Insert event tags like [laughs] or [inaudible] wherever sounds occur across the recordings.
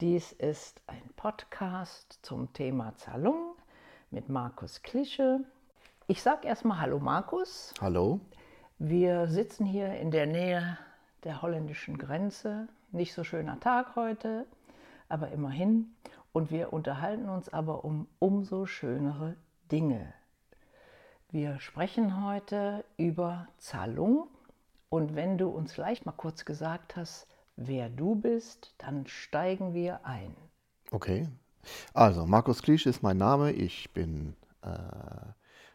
Dies ist ein Podcast zum Thema Zalung mit Markus Klische. Ich sage erstmal Hallo Markus. Hallo. Wir sitzen hier in der Nähe der holländischen Grenze. Nicht so schöner Tag heute, aber immerhin. Und wir unterhalten uns aber um umso schönere Dinge. Wir sprechen heute über Zahlung. Und wenn du uns vielleicht mal kurz gesagt hast, wer du bist, dann steigen wir ein. Okay. Also, Markus Klisch ist mein Name. Ich bin äh,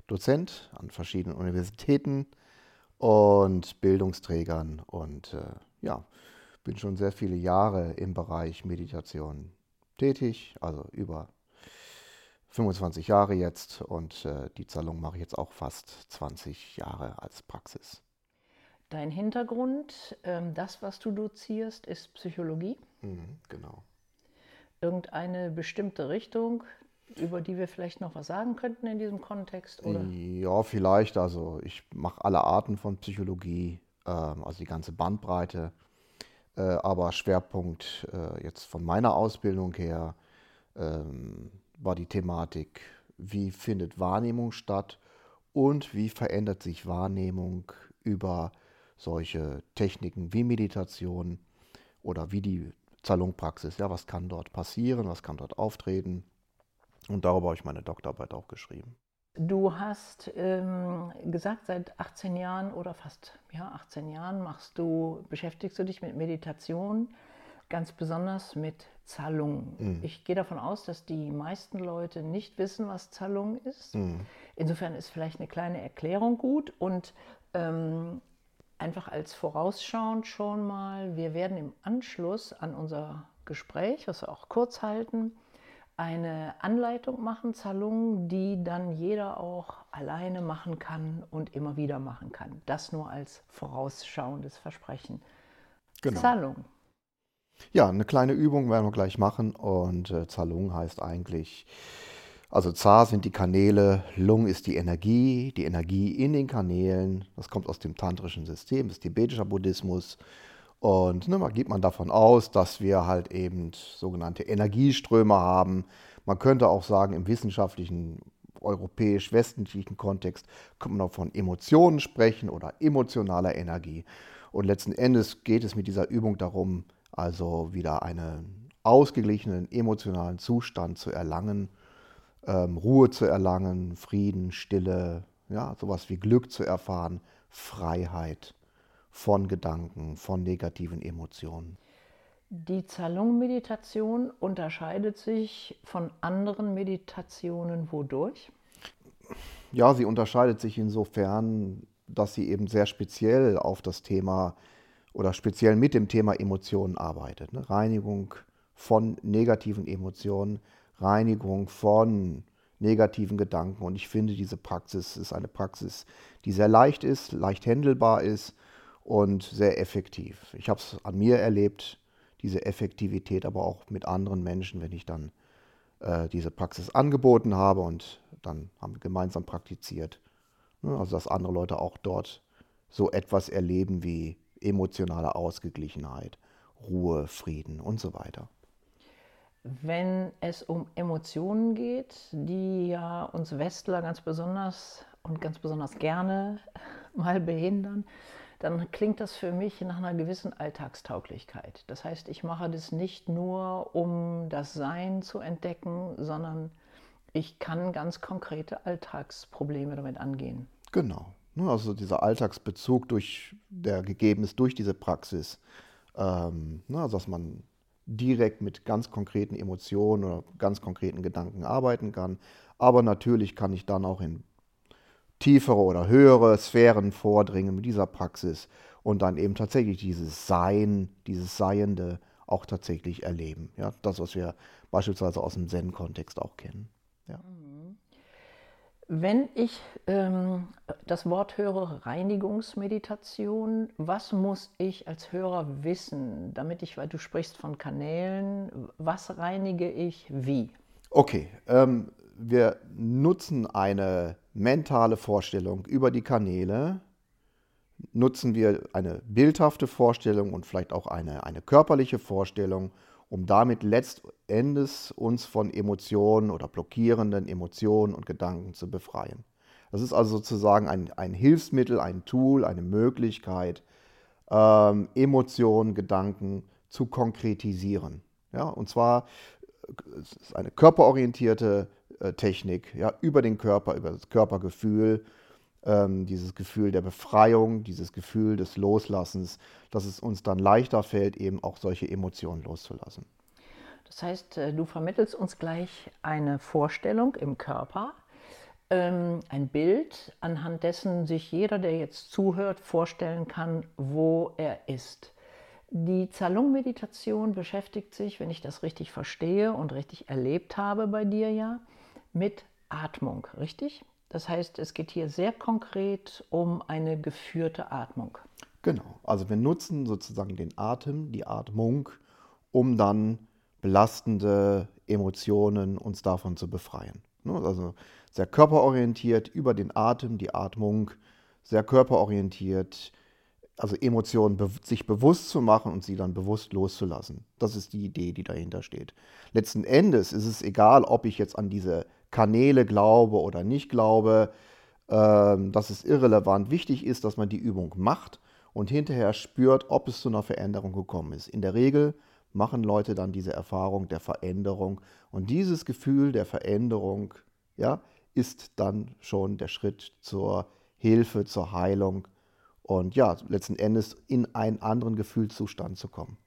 Dozent an verschiedenen Universitäten und Bildungsträgern und äh, ja, bin schon sehr viele Jahre im Bereich Meditation tätig, also über 25 Jahre jetzt und äh, die Zahlung mache ich jetzt auch fast 20 Jahre als Praxis. Dein Hintergrund, ähm, das, was du dozierst, ist Psychologie. Mhm, genau. Irgendeine bestimmte Richtung, über die wir vielleicht noch was sagen könnten in diesem Kontext? Oder? Ja, vielleicht. Also ich mache alle Arten von Psychologie, ähm, also die ganze Bandbreite. Äh, aber Schwerpunkt äh, jetzt von meiner Ausbildung her ähm, war die Thematik, wie findet Wahrnehmung statt und wie verändert sich Wahrnehmung über solche Techniken wie Meditation oder wie die Zalungpraxis. Ja, was kann dort passieren, was kann dort auftreten? Und darüber habe ich meine Doktorarbeit auch geschrieben. Du hast ähm, gesagt, seit 18 Jahren oder fast ja, 18 Jahren machst du, beschäftigst du dich mit Meditation, ganz besonders mit Zalung. Mhm. Ich gehe davon aus, dass die meisten Leute nicht wissen, was Zalung ist. Mhm. Insofern ist vielleicht eine kleine Erklärung gut und ähm, einfach als vorausschauend schon mal, wir werden im Anschluss an unser Gespräch, was wir auch kurz halten, eine Anleitung machen, Zalung, die dann jeder auch alleine machen kann und immer wieder machen kann. Das nur als vorausschauendes Versprechen. Genau. Zalung. Ja, eine kleine Übung werden wir gleich machen und äh, Zalung heißt eigentlich also Za sind die Kanäle, Lung ist die Energie, die Energie in den Kanälen. Das kommt aus dem tantrischen System, das ist tibetischer Buddhismus. Und ne, man geht man davon aus, dass wir halt eben sogenannte Energieströme haben. Man könnte auch sagen, im wissenschaftlichen, europäisch-westlichen Kontext könnte man auch von Emotionen sprechen oder emotionaler Energie. Und letzten Endes geht es mit dieser Übung darum, also wieder einen ausgeglichenen emotionalen Zustand zu erlangen ähm, Ruhe zu erlangen, Frieden, Stille, ja, sowas wie Glück zu erfahren, Freiheit von Gedanken, von negativen Emotionen. Die Zalung-Meditation unterscheidet sich von anderen Meditationen wodurch? Ja, sie unterscheidet sich insofern, dass sie eben sehr speziell auf das Thema oder speziell mit dem Thema Emotionen arbeitet. Ne? Reinigung von negativen Emotionen, Reinigung von negativen Gedanken. Und ich finde, diese Praxis ist eine Praxis, die sehr leicht ist, leicht händelbar ist und sehr effektiv. Ich habe es an mir erlebt, diese Effektivität, aber auch mit anderen Menschen, wenn ich dann äh, diese Praxis angeboten habe und dann haben wir gemeinsam praktiziert. Ne, also dass andere Leute auch dort so etwas erleben wie emotionale Ausgeglichenheit, Ruhe, Frieden und so weiter wenn es um Emotionen geht, die ja uns Westler ganz besonders und ganz besonders gerne [laughs] mal behindern, dann klingt das für mich nach einer gewissen Alltagstauglichkeit. Das heißt, ich mache das nicht nur, um das Sein zu entdecken, sondern ich kann ganz konkrete Alltagsprobleme damit angehen. Genau. Ne, also dieser Alltagsbezug, durch, der gegeben ist durch diese Praxis. Also dass man direkt mit ganz konkreten Emotionen oder ganz konkreten Gedanken arbeiten kann. Aber natürlich kann ich dann auch in tiefere oder höhere Sphären vordringen mit dieser Praxis und dann eben tatsächlich dieses Sein, dieses Seiende auch tatsächlich erleben. Ja, das, was wir beispielsweise aus dem Zen-Kontext auch kennen. Ja. Wenn ich ähm, das Wort höre, Reinigungsmeditation, was muss ich als Hörer wissen, damit ich, weil du sprichst von Kanälen, was reinige ich wie? Okay, ähm, wir nutzen eine mentale Vorstellung über die Kanäle, nutzen wir eine bildhafte Vorstellung und vielleicht auch eine, eine körperliche Vorstellung um damit letztendlich uns von Emotionen oder blockierenden Emotionen und Gedanken zu befreien. Das ist also sozusagen ein, ein Hilfsmittel, ein Tool, eine Möglichkeit, ähm, Emotionen, Gedanken zu konkretisieren. Ja, und zwar ist eine körperorientierte äh, Technik, ja, über den Körper, über das Körpergefühl, ähm, dieses Gefühl der Befreiung, dieses Gefühl des Loslassens, dass es uns dann leichter fällt, eben auch solche Emotionen loszulassen. Das heißt, äh, du vermittelst uns gleich eine Vorstellung im Körper, ähm, ein Bild, anhand dessen sich jeder, der jetzt zuhört, vorstellen kann, wo er ist. Die Zalung-Meditation beschäftigt sich, wenn ich das richtig verstehe und richtig erlebt habe bei dir ja, mit Atmung, richtig? Das heißt, es geht hier sehr konkret um eine geführte Atmung. Genau, also wir nutzen sozusagen den Atem, die Atmung, um dann belastende Emotionen uns davon zu befreien. Ne, also sehr körperorientiert über den Atem, die Atmung, sehr körperorientiert, also Emotionen sich bewusst zu machen und sie dann bewusst loszulassen. Das ist die Idee, die dahinter steht. Letzten Endes ist es egal, ob ich jetzt an diese Kanäle glaube oder nicht glaube. Ähm, das ist irrelevant. Wichtig ist, dass man die Übung macht und hinterher spürt, ob es zu einer Veränderung gekommen ist. In der Regel machen Leute dann diese Erfahrung der Veränderung und dieses Gefühl der Veränderung, ja, ist dann schon der Schritt zur Hilfe, zur Heilung und ja, letzten Endes in einen anderen Gefühlszustand zu kommen.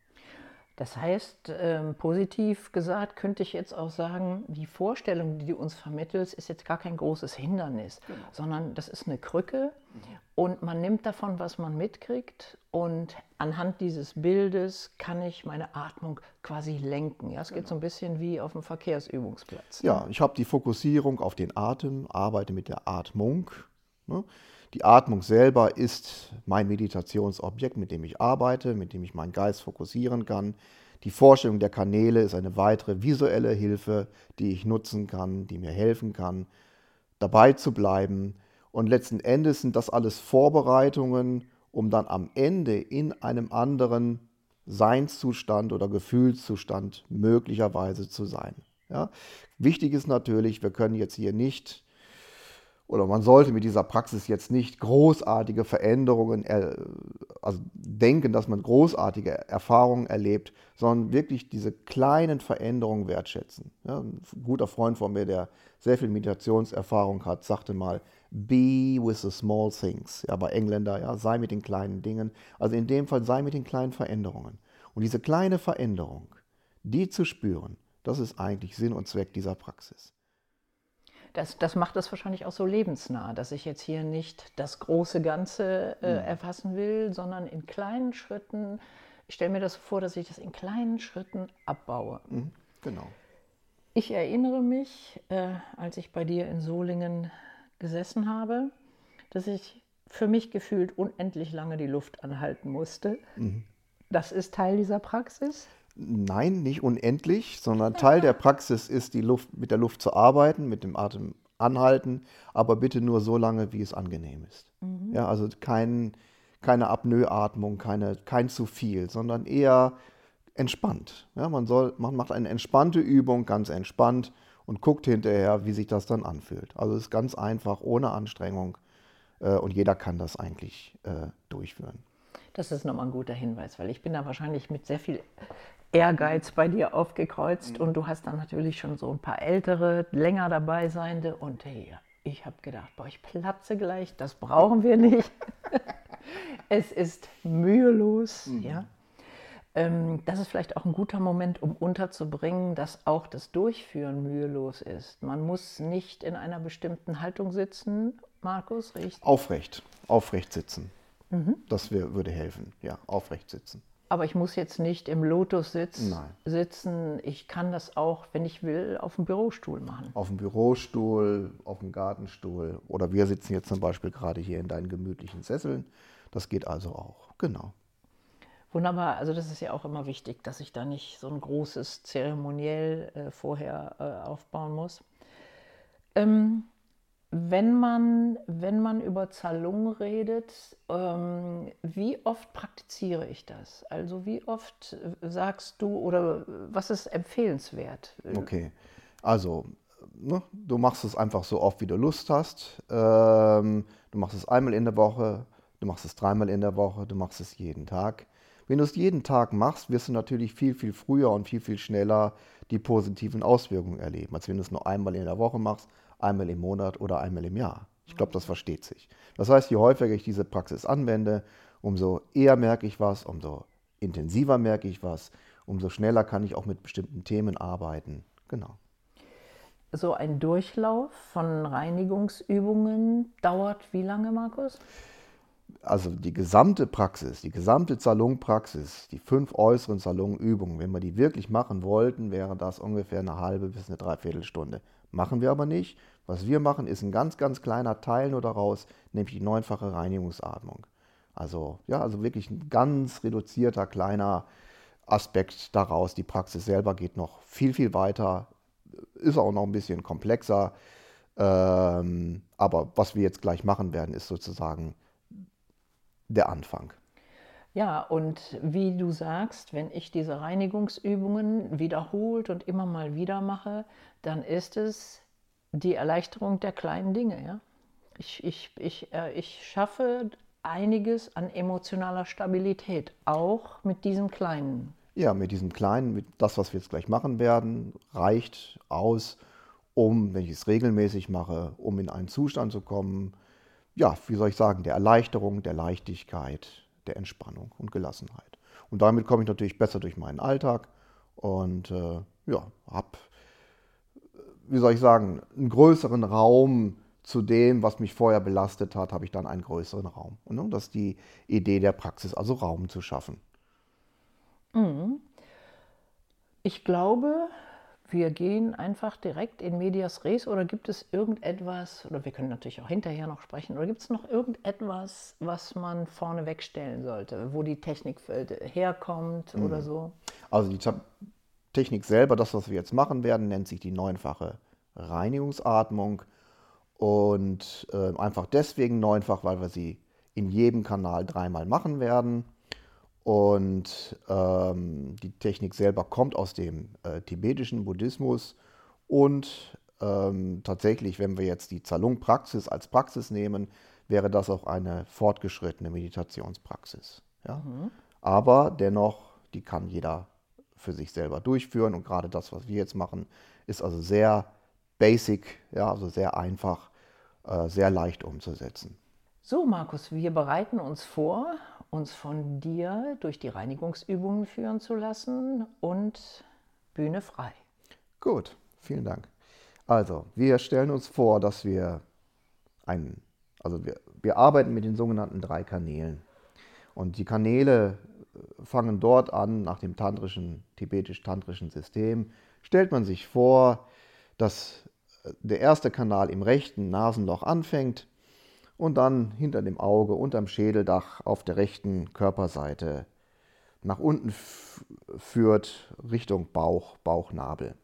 Das heißt, ähm, positiv gesagt, könnte ich jetzt auch sagen, die Vorstellung, die du uns vermittelst, ist jetzt gar kein großes Hindernis, genau. sondern das ist eine Krücke mhm. und man nimmt davon, was man mitkriegt und anhand dieses Bildes kann ich meine Atmung quasi lenken. Ja, es genau. geht so ein bisschen wie auf dem Verkehrsübungsplatz. Ne? Ja, ich habe die Fokussierung auf den Atem, arbeite mit der Atmung. Ne? Die Atmung selber ist mein Meditationsobjekt, mit dem ich arbeite, mit dem ich meinen Geist fokussieren kann. Die Vorstellung der Kanäle ist eine weitere visuelle Hilfe, die ich nutzen kann, die mir helfen kann, dabei zu bleiben. Und letzten Endes sind das alles Vorbereitungen, um dann am Ende in einem anderen Seinszustand oder Gefühlszustand möglicherweise zu sein. Ja? Wichtig ist natürlich, wir können jetzt hier nicht oder man sollte mit dieser Praxis jetzt nicht großartige Veränderungen also denken, dass man großartige Erfahrungen erlebt, sondern wirklich diese kleinen Veränderungen wertschätzen. Ja, ein guter Freund von mir, der sehr viel Meditationserfahrung hat, sagte mal, be with the small things. Ja, bei Engländer, ja, sei mit den kleinen Dingen. Also in dem Fall sei mit den kleinen Veränderungen. Und diese kleine Veränderung, die zu spüren, das ist eigentlich Sinn und Zweck dieser Praxis das, das macht es wahrscheinlich auch so lebensnah, dass ich jetzt hier nicht das große Ganze äh, mhm. erfassen will, sondern in kleinen Schritten. Ich stelle mir das vor, dass ich das in kleinen Schritten abbaue. Mhm. Genau. Ich erinnere mich, äh, als ich bei dir in Solingen gesessen habe, dass ich für mich gefühlt unendlich lange die Luft anhalten musste. Mhm. Das ist Teil dieser Praxis? Nein, nicht unendlich, sondern Teil der Praxis ist, die Luft, mit der Luft zu arbeiten, mit dem Atem anhalten, aber bitte nur so lange, wie es angenehm ist. Mhm. Ja, also kein, keine Apnoeatmung, keine, kein zu viel, sondern eher entspannt. Ja, man, soll, man macht eine entspannte Übung, ganz entspannt und guckt hinterher, wie sich das dann anfühlt. Also es ist ganz einfach, ohne Anstrengung äh, und jeder kann das eigentlich äh, durchführen. Das ist nochmal ein guter Hinweis, weil ich bin da wahrscheinlich mit sehr viel Ehrgeiz bei dir aufgekreuzt mhm. und du hast dann natürlich schon so ein paar ältere, länger dabei seiende und hey, ich habe gedacht, boah, ich platze gleich, das brauchen wir nicht. [laughs] es ist mühelos, mhm. ja. Ähm, das ist vielleicht auch ein guter Moment, um unterzubringen, dass auch das Durchführen mühelos ist. Man muss nicht in einer bestimmten Haltung sitzen, Markus, richtig? Aufrecht, aufrecht sitzen. Mhm. Das wär, würde helfen, ja, aufrecht sitzen. Aber ich muss jetzt nicht im Lotus sitz, sitzen. Ich kann das auch, wenn ich will, auf dem Bürostuhl machen. Auf dem Bürostuhl, auf dem Gartenstuhl. Oder wir sitzen jetzt zum Beispiel gerade hier in deinen gemütlichen Sesseln. Das geht also auch. Genau. Wunderbar. Also das ist ja auch immer wichtig, dass ich da nicht so ein großes Zeremoniell äh, vorher äh, aufbauen muss. Ähm, wenn man, wenn man über Zalung redet, ähm, wie oft praktiziere ich das? Also wie oft sagst du oder was ist empfehlenswert? Okay, also ne, du machst es einfach so oft, wie du Lust hast. Ähm, du machst es einmal in der Woche, du machst es dreimal in der Woche, du machst es jeden Tag. Wenn du es jeden Tag machst, wirst du natürlich viel, viel früher und viel, viel schneller die positiven Auswirkungen erleben, als wenn du es nur einmal in der Woche machst, einmal im Monat oder einmal im Jahr. Ich glaube, das versteht sich. Das heißt, je häufiger ich diese Praxis anwende, umso eher merke ich was, umso intensiver merke ich was, umso schneller kann ich auch mit bestimmten Themen arbeiten. Genau. So ein Durchlauf von Reinigungsübungen dauert wie lange, Markus? also die gesamte Praxis, die gesamte Salonpraxis, die fünf äußeren Salonübungen, wenn wir die wirklich machen wollten, wäre das ungefähr eine halbe bis eine Dreiviertelstunde. Machen wir aber nicht. Was wir machen, ist ein ganz, ganz kleiner Teil nur daraus, nämlich die neunfache Reinigungsatmung. Also, ja, also wirklich ein ganz reduzierter, kleiner Aspekt daraus. Die Praxis selber geht noch viel, viel weiter, ist auch noch ein bisschen komplexer. Ähm, aber was wir jetzt gleich machen werden, ist sozusagen der Anfang. Ja, und wie du sagst, wenn ich diese Reinigungsübungen wiederholt und immer mal wieder mache, dann ist es die Erleichterung der kleinen Dinge. Ja? Ich, ich, ich, äh, ich schaffe einiges an emotionaler Stabilität, auch mit diesem Kleinen. Ja, mit diesem Kleinen, mit das, was wir jetzt gleich machen werden, reicht aus, um, wenn ich es regelmäßig mache, um in einen Zustand zu kommen, ja, wie soll ich sagen, der Erleichterung, der Leichtigkeit, der Entspannung und Gelassenheit. Und damit komme ich natürlich besser durch meinen Alltag und äh, ja, habe, wie soll ich sagen, einen größeren Raum zu dem, was mich vorher belastet hat, habe ich dann einen größeren Raum. Und ne, das ist die Idee der Praxis, also Raum zu schaffen. Mhm. Ich glaube, wir gehen einfach direkt in Medias Res oder gibt es irgendetwas, oder wir können natürlich auch hinterher noch sprechen, oder gibt es noch irgendetwas, was man vorne wegstellen sollte, wo die Technik herkommt mhm. oder so? Also die Technik selber, das, was wir jetzt machen werden, nennt sich die neunfache Reinigungsatmung und äh, einfach deswegen neunfach, weil wir sie in jedem Kanal dreimal machen werden. Und ähm, die Technik selber kommt aus dem äh, tibetischen Buddhismus. Und ähm, tatsächlich, wenn wir jetzt die Zalung-Praxis als Praxis nehmen, wäre das auch eine fortgeschrittene Meditationspraxis. Ja? Mhm. Aber dennoch, die kann jeder für sich selber durchführen. Und gerade das, was wir jetzt machen, ist also sehr basic, ja, also sehr einfach, äh, sehr leicht umzusetzen. So, Markus, wir bereiten uns vor uns von dir durch die Reinigungsübungen führen zu lassen und Bühne frei. Gut, vielen Dank. Also, wir stellen uns vor, dass wir einen, also wir, wir arbeiten mit den sogenannten drei Kanälen. Und die Kanäle äh, fangen dort an, nach dem tantrischen, tibetisch-tantrischen System, stellt man sich vor, dass äh, der erste Kanal im rechten Nasenloch anfängt und dann hinter dem Auge, unterm Schädeldach auf der rechten Körperseite nach unten führt Richtung Bauch, Bauchnabel.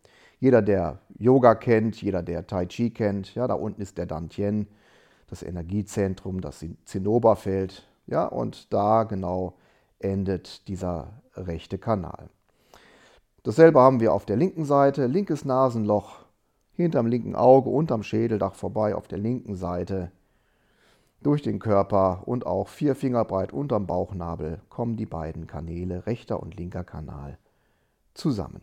Jeder, der Yoga kennt, jeder, der Tai Chi kennt, ja, da unten ist der Dantien, das Energiezentrum, das Zinnoberfeld, ja, und da genau endet dieser rechte Kanal. Dasselbe haben wir auf der linken Seite, linkes Nasenloch, hinterm linken Auge, unterm Schädeldach vorbei auf der linken Seite durch den Körper und auch vier Finger breit unterm Bauchnabel kommen die beiden Kanäle, rechter und linker Kanal, zusammen.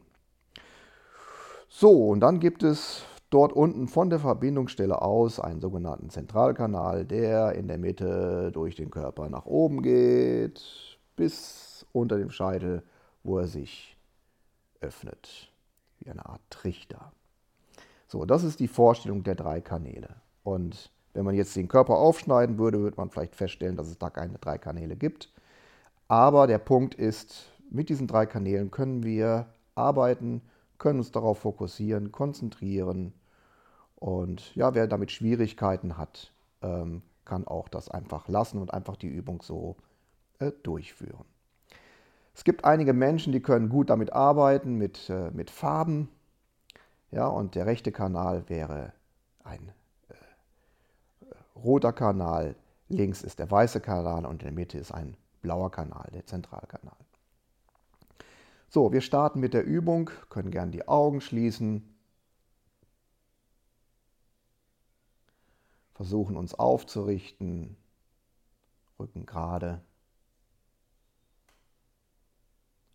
So, und dann gibt es dort unten von der Verbindungsstelle aus einen sogenannten Zentralkanal, der in der Mitte durch den Körper nach oben geht, bis unter dem Scheitel, wo er sich öffnet, wie eine Art Trichter. So, das ist die Vorstellung der drei Kanäle. Und wenn man jetzt den Körper aufschneiden würde, würde man vielleicht feststellen, dass es da keine drei Kanäle gibt. Aber der Punkt ist, mit diesen drei Kanälen können wir arbeiten, können uns darauf fokussieren, konzentrieren. Und ja, wer damit Schwierigkeiten hat, ähm, kann auch das einfach lassen und einfach die Übung so äh, durchführen. Es gibt einige Menschen, die können gut damit arbeiten, mit, äh, mit Farben. Ja, und der rechte Kanal wäre ein roter Kanal, links ist der weiße Kanal und in der Mitte ist ein blauer Kanal, der Zentralkanal. So, wir starten mit der Übung, können gern die Augen schließen, versuchen uns aufzurichten, Rücken gerade.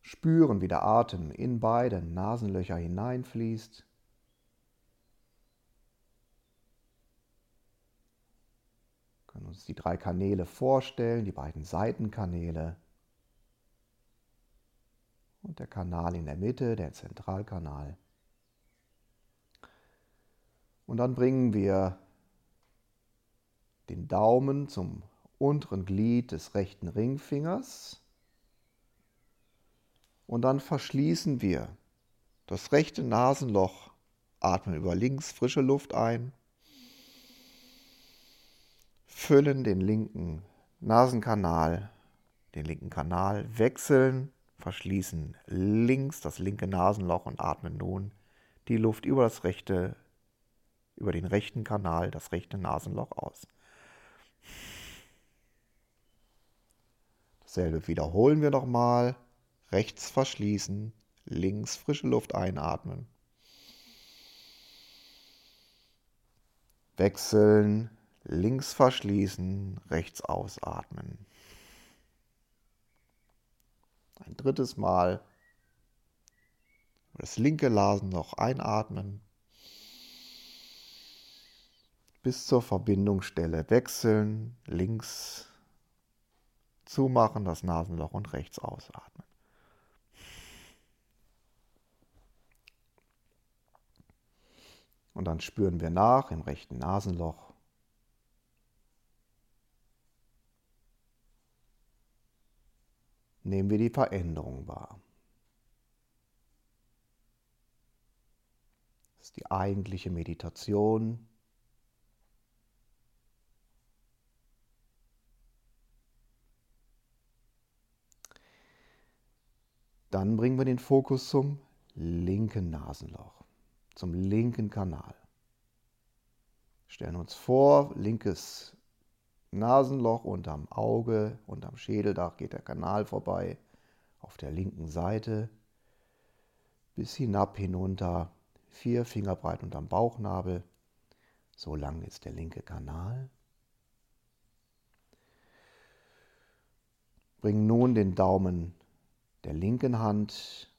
Spüren, wie der Atem in beide Nasenlöcher hineinfließt. Können uns die drei Kanäle vorstellen, die beiden Seitenkanäle. Und der Kanal in der Mitte, der Zentralkanal. Und dann bringen wir den Daumen zum unteren Glied des rechten Ringfingers. Und dann verschließen wir das rechte Nasenloch, atmen über links frische Luft ein, füllen den linken Nasenkanal, den linken Kanal, wechseln, verschließen links das linke Nasenloch und atmen nun die Luft über das rechte, über den rechten Kanal, das rechte Nasenloch aus. Dasselbe wiederholen wir nochmal. Rechts verschließen, links frische Luft einatmen. Wechseln, links verschließen, rechts ausatmen. Ein drittes Mal das linke Nasenloch einatmen. Bis zur Verbindungsstelle wechseln, links zumachen, das Nasenloch und rechts ausatmen. Und dann spüren wir nach im rechten Nasenloch. Nehmen wir die Veränderung wahr. Das ist die eigentliche Meditation. Dann bringen wir den Fokus zum linken Nasenloch zum linken Kanal. Stellen uns vor, linkes Nasenloch unterm Auge, unterm Schädeldach geht der Kanal vorbei, auf der linken Seite, bis hinab hinunter, vier Finger breit unterm Bauchnabel. So lang ist der linke Kanal. Bring nun den Daumen der linken Hand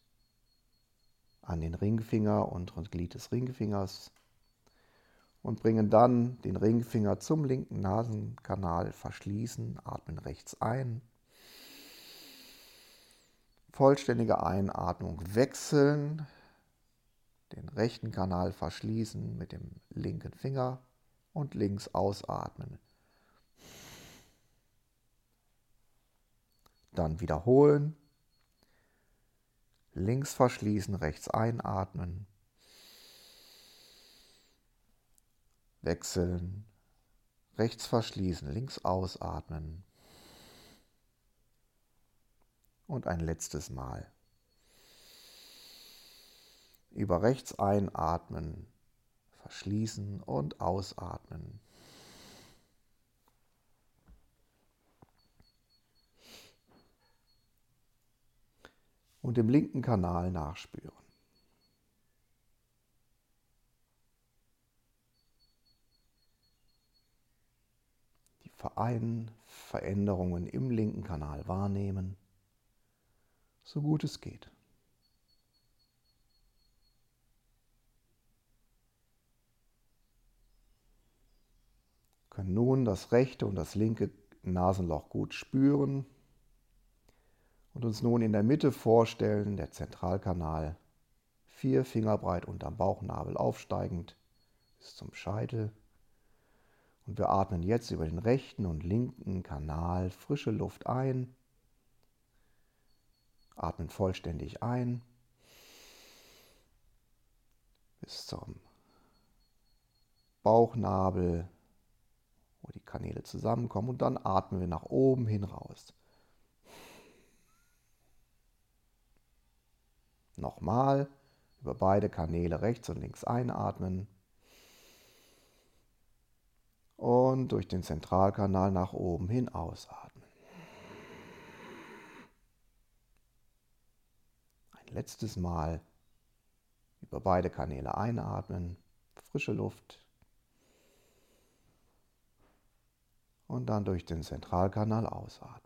an den Ringfinger, unteren Glied des Ringfingers und bringen dann den Ringfinger zum linken Nasenkanal, verschließen, atmen rechts ein. Vollständige Einatmung wechseln, den rechten Kanal verschließen mit dem linken Finger und links ausatmen. Dann wiederholen Links verschließen, rechts einatmen. Wechseln. Rechts verschließen, links ausatmen. Und ein letztes Mal. Über rechts einatmen, verschließen und ausatmen. und im linken Kanal nachspüren. Die Verein Veränderungen im linken Kanal wahrnehmen, so gut es geht. können nun das rechte und das linke Nasenloch gut spüren und uns nun in der Mitte vorstellen, der Zentralkanal, vier Finger breit unterm Bauchnabel aufsteigend bis zum Scheitel. Und wir atmen jetzt über den rechten und linken Kanal frische Luft ein, atmen vollständig ein bis zum Bauchnabel, wo die Kanäle zusammenkommen und dann atmen wir nach oben hin raus. Nochmal über beide Kanäle rechts und links einatmen. Und durch den Zentralkanal nach oben hin ausatmen. Ein letztes Mal über beide Kanäle einatmen, frische Luft. Und dann durch den Zentralkanal ausatmen.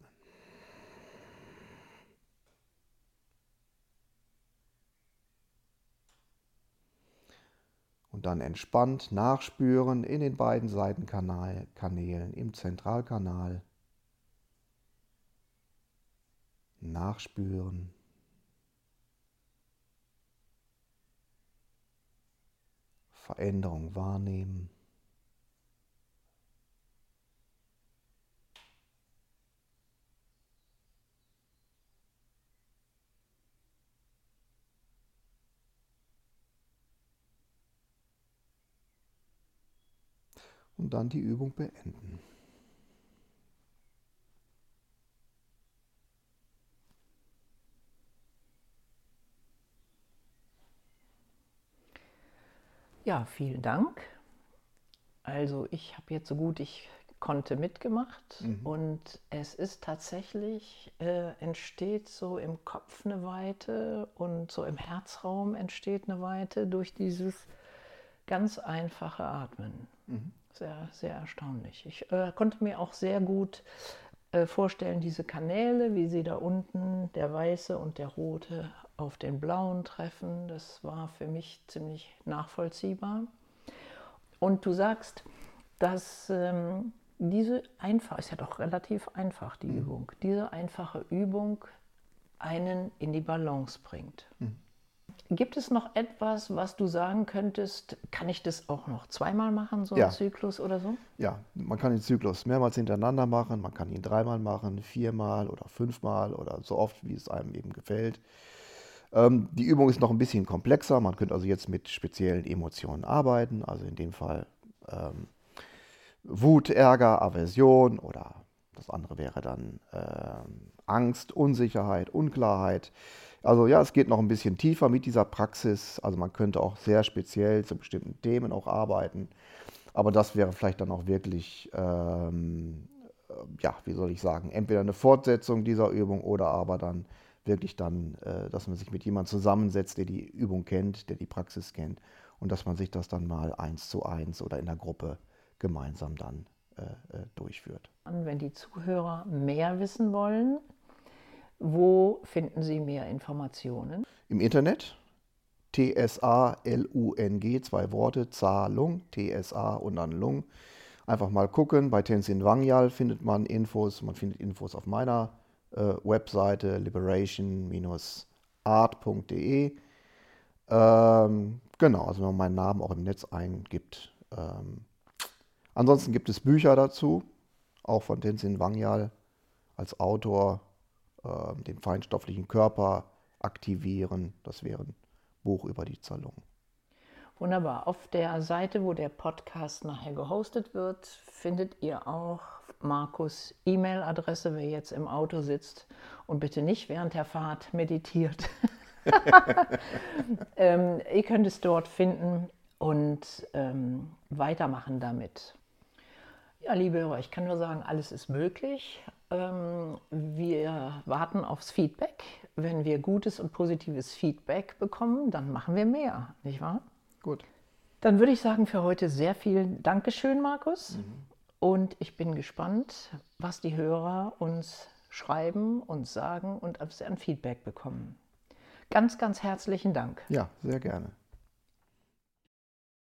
Und dann entspannt nachspüren in den beiden Seitenkanälen, im Zentralkanal. Nachspüren. Veränderung wahrnehmen. Und dann die Übung beenden. Ja, vielen Dank. Also ich habe jetzt so gut ich konnte mitgemacht mhm. und es ist tatsächlich, äh, entsteht so im Kopf eine Weite und so im Herzraum entsteht eine Weite durch dieses ganz einfache Atmen. Mhm sehr, sehr erstaunlich. Ich äh, konnte mir auch sehr gut äh, vorstellen, diese Kanäle, wie sie da unten, der weiße und der rote, auf den blauen treffen. Das war für mich ziemlich nachvollziehbar. Und du sagst, dass ähm, diese einfach, ist ja doch relativ einfach, die mhm. Übung, diese einfache Übung einen in die Balance bringt. Mhm. Gibt es noch etwas, was du sagen könntest, kann ich das auch noch zweimal machen, so ja. einen Zyklus oder so? Ja, man kann den Zyklus mehrmals hintereinander machen, man kann ihn dreimal machen, viermal oder fünfmal oder so oft, wie es einem eben gefällt. Ähm, die Übung ist noch ein bisschen komplexer, man könnte also jetzt mit speziellen Emotionen arbeiten, also in dem Fall ähm, Wut, Ärger, Aversion oder das andere wäre dann ähm, Angst, Unsicherheit, Unklarheit. Also ja, es geht noch ein bisschen tiefer mit dieser Praxis. Also man könnte auch sehr speziell zu bestimmten Themen auch arbeiten. Aber das wäre vielleicht dann auch wirklich, ähm, äh, ja, wie soll ich sagen, entweder eine Fortsetzung dieser Übung oder aber dann wirklich dann, äh, dass man sich mit jemandem zusammensetzt, der die Übung kennt, der die Praxis kennt und dass man sich das dann mal eins zu eins oder in der Gruppe gemeinsam dann äh, äh durchführt. Wenn die Zuhörer mehr wissen wollen, wo finden Sie mehr Informationen? Im Internet. T-S-A-L-U-N-G, zwei Worte, Zahlung, T-S-A und dann Lung. Einfach mal gucken. Bei Tenzin Wangyal findet man Infos. Man findet Infos auf meiner äh, Webseite liberation-art.de. Ähm, genau, also wenn man meinen Namen auch im Netz eingibt. Ähm, ansonsten gibt es Bücher dazu, auch von Tenzin Wangyal als Autor äh, den feinstofflichen Körper aktivieren. Das wäre ein Buch über die Zerlung. Wunderbar. Auf der Seite, wo der Podcast nachher gehostet wird, findet ihr auch Markus E-Mail-Adresse, wer jetzt im Auto sitzt und bitte nicht während der Fahrt meditiert. [laughs] ähm, ihr könnt es dort finden und ähm, weitermachen damit. Ja, liebe Hörer, ich kann nur sagen, alles ist möglich. Ähm, wir warten aufs Feedback. Wenn wir gutes und positives Feedback bekommen, dann machen wir mehr, nicht wahr? Gut. Dann würde ich sagen, für heute sehr viel Dankeschön, Markus. Mhm. Und ich bin gespannt, was die Hörer uns schreiben und sagen und an Feedback bekommen. Ganz, ganz herzlichen Dank. Ja, sehr gerne.